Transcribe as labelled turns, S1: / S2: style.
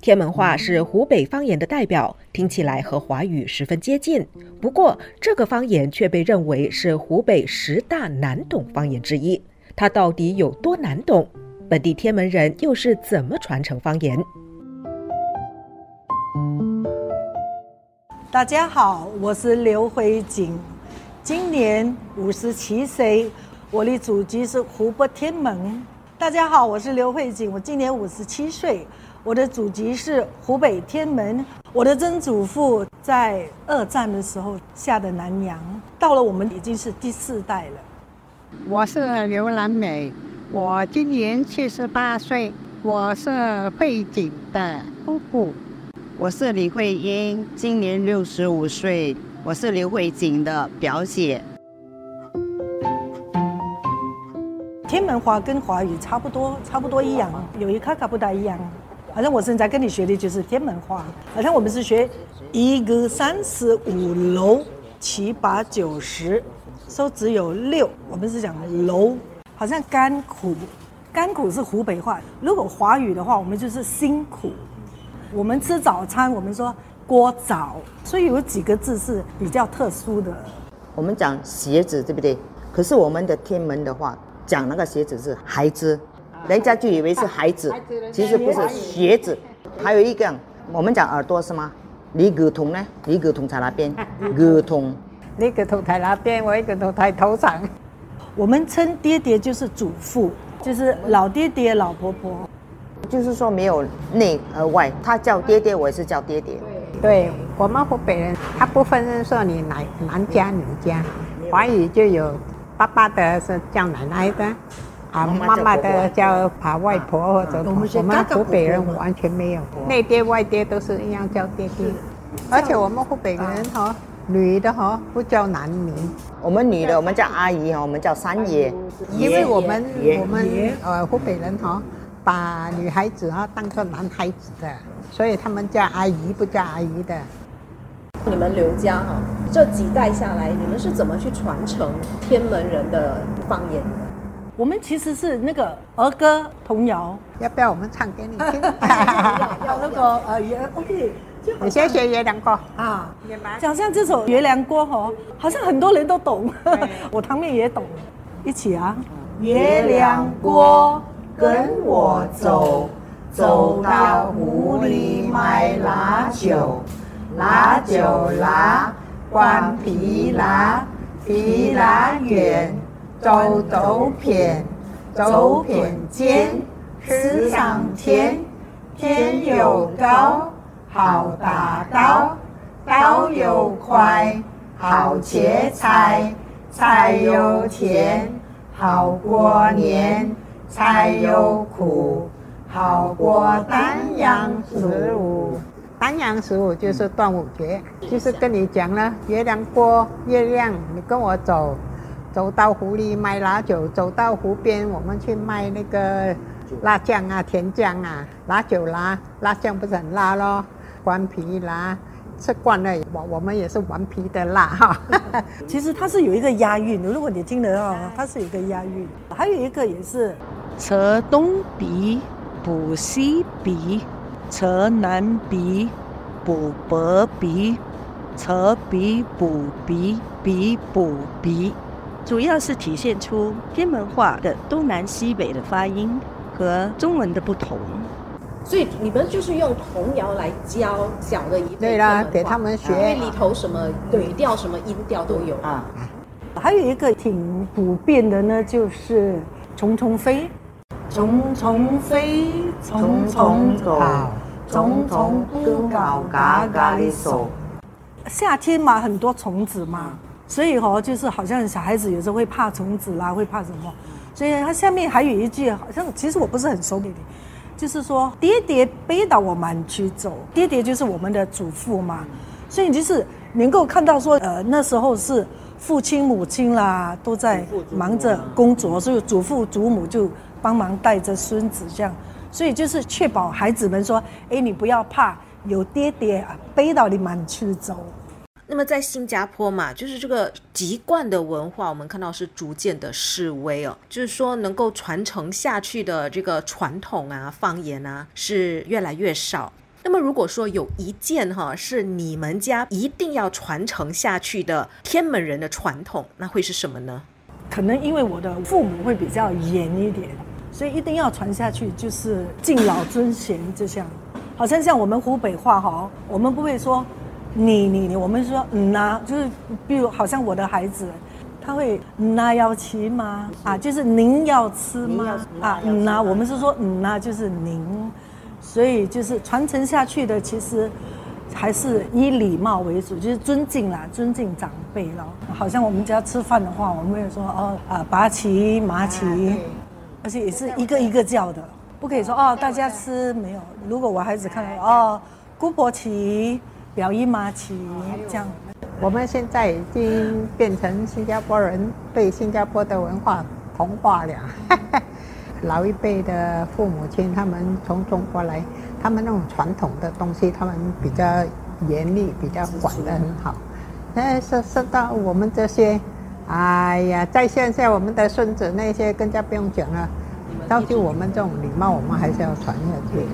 S1: 天门话是湖北方言的代表，听起来和华语十分接近。不过，这个方言却被认为是湖北十大难懂方言之一。它到底有多难懂？本地天门人又是怎么传承方言？
S2: 大家好，我是刘慧锦，今年五十七岁，我的祖籍是湖北天门。大家好，我是刘慧锦，我今年五十七岁。我的祖籍是湖北天门，我的曾祖父在二战的时候下的南洋，到了我们已经是第四代了。
S3: 我是刘兰美，我今年七十八岁，我是慧景的姑姑。
S4: 我是李慧英，今年六十五岁，我是刘慧景的表姐。
S2: 天门话跟华语差不多，差不多一样，有一卡卡不大一样。好像我现在跟你学的就是天门话，好像我们是学一个三四五楼七八九十，说只有六，我们是讲楼。好像甘苦，甘苦是湖北话。如果华语的话，我们就是辛苦。我们吃早餐，我们说锅早，所以有几个字是比较特殊的。
S4: 我们讲鞋子，对不对？可是我们的天门的话，讲那个鞋子是孩子。人家就以为是孩子，其实不是鞋子。还有一个，我们讲耳朵是吗？你耳筒呢？你耳筒在那边？耳筒，
S3: 你耳筒在那边，我耳筒在头上。
S2: 我们称爹爹就是祖父，就是老爹爹、老婆婆，
S4: 就是说没有内而外。他叫爹爹，我也是叫爹爹。
S3: 对，我们湖北人，他不分说你男男家女家，华语就有爸爸的是叫奶奶的。啊，妈妈的叫爬外婆或者我们湖北人完全没有，内爹外爹都是一样叫爹爹，而且我们湖北人哈，女的哈不叫男名，
S4: 我们女的我们叫阿姨哈，我们叫三爷，
S3: 因为我们我们呃湖北人哈把女孩子哈当做男孩子的，所以他们叫阿姨不叫阿姨的。
S5: 你们刘家哈这几代下来，你们是怎么去传承天门人的方言？
S2: 我们其实是那个儿歌童谣，
S3: 要不要我们唱给你听？
S2: 要 那个呃也 OK，
S3: 你先学月亮歌
S2: 啊。讲像这首月亮歌哈，好像很多人都懂，我堂妹也懂，一起啊。
S6: 月亮锅跟我走，走到湖里买辣酒，辣酒辣，关皮辣，皮辣圆。走走片，走片尖，吃上天，天又高，好大刀，刀又快，好切菜，菜又甜，好过年，菜又苦，好过丹阳十五。
S3: 丹阳十五就是端午节，就是跟你讲了，月亮过，月亮，你跟我走。走到湖里卖辣酒，走到湖边我们去卖那个辣酱啊、甜酱啊、辣酒啦，辣酱不是很辣咯，关皮啦，吃惯了我我们也是顽皮的辣哈。
S2: 其实它是有一个押韵的，如果你听得到，它是有一个押韵。还有一个也是，
S7: 扯东鼻补西鼻，扯南鼻补北鼻，扯鼻补鼻鼻补鼻。主要是体现出天门话的东南西北的发音和中文的不同，
S5: 所以你们就是用童谣来教小的一
S3: 对啦，给他们学，因
S5: 为里头什么语调、什么音调都有啊。
S2: 还有一个挺普遍的呢，就是虫虫飞，
S6: 虫虫飞，虫虫走，虫虫不搞嘎嘎的手。
S2: 夏天嘛，很多虫子嘛。所以哈，就是好像小孩子有时候会怕虫子啦，会怕什么？所以它下面还有一句，好像其实我不是很熟悉，就是说爹爹背到我们去走，爹爹就是我们的祖父嘛。所以就是能够看到说，呃，那时候是父亲母亲啦都在忙着工作，所以祖父祖母就帮忙带着孙子这样，所以就是确保孩子们说，哎，你不要怕，有爹爹背到你满去走。
S1: 那么在新加坡嘛，就是这个籍贯的文化，我们看到是逐渐的式微哦，就是说能够传承下去的这个传统啊、方言啊是越来越少。那么如果说有一件哈是你们家一定要传承下去的天门人的传统，那会是什么呢？
S2: 可能因为我的父母会比较严一点，所以一定要传下去，就是敬老尊贤这项。好像像我们湖北话哈，我们不会说你你你，我们说嗯呐，就是比如好像我的孩子，他会嗯呐要吃吗？啊，就是您要吃吗？啊嗯呐，我们是说嗯呐，就是您，所以就是传承下去的，其实还是以礼貌为主，就是尊敬啦，尊敬长辈咯。好像我们家吃饭的话，我们也说哦啊拔旗麻旗，而且也是一个一个叫的，不可以说哦大家吃没有。如果我孩子看到哦姑婆旗、表姨妈起这样。
S3: 我们现在已经变成新加坡人，被新加坡的文化同化了。老一辈的父母亲，他们从中国来，他们那种传统的东西，他们比较严厉，比较管得很好。哎，说说到我们这些，哎呀，在现在我们的孙子那些更加不用讲了。到就我们这种礼貌，我们还是要传下去。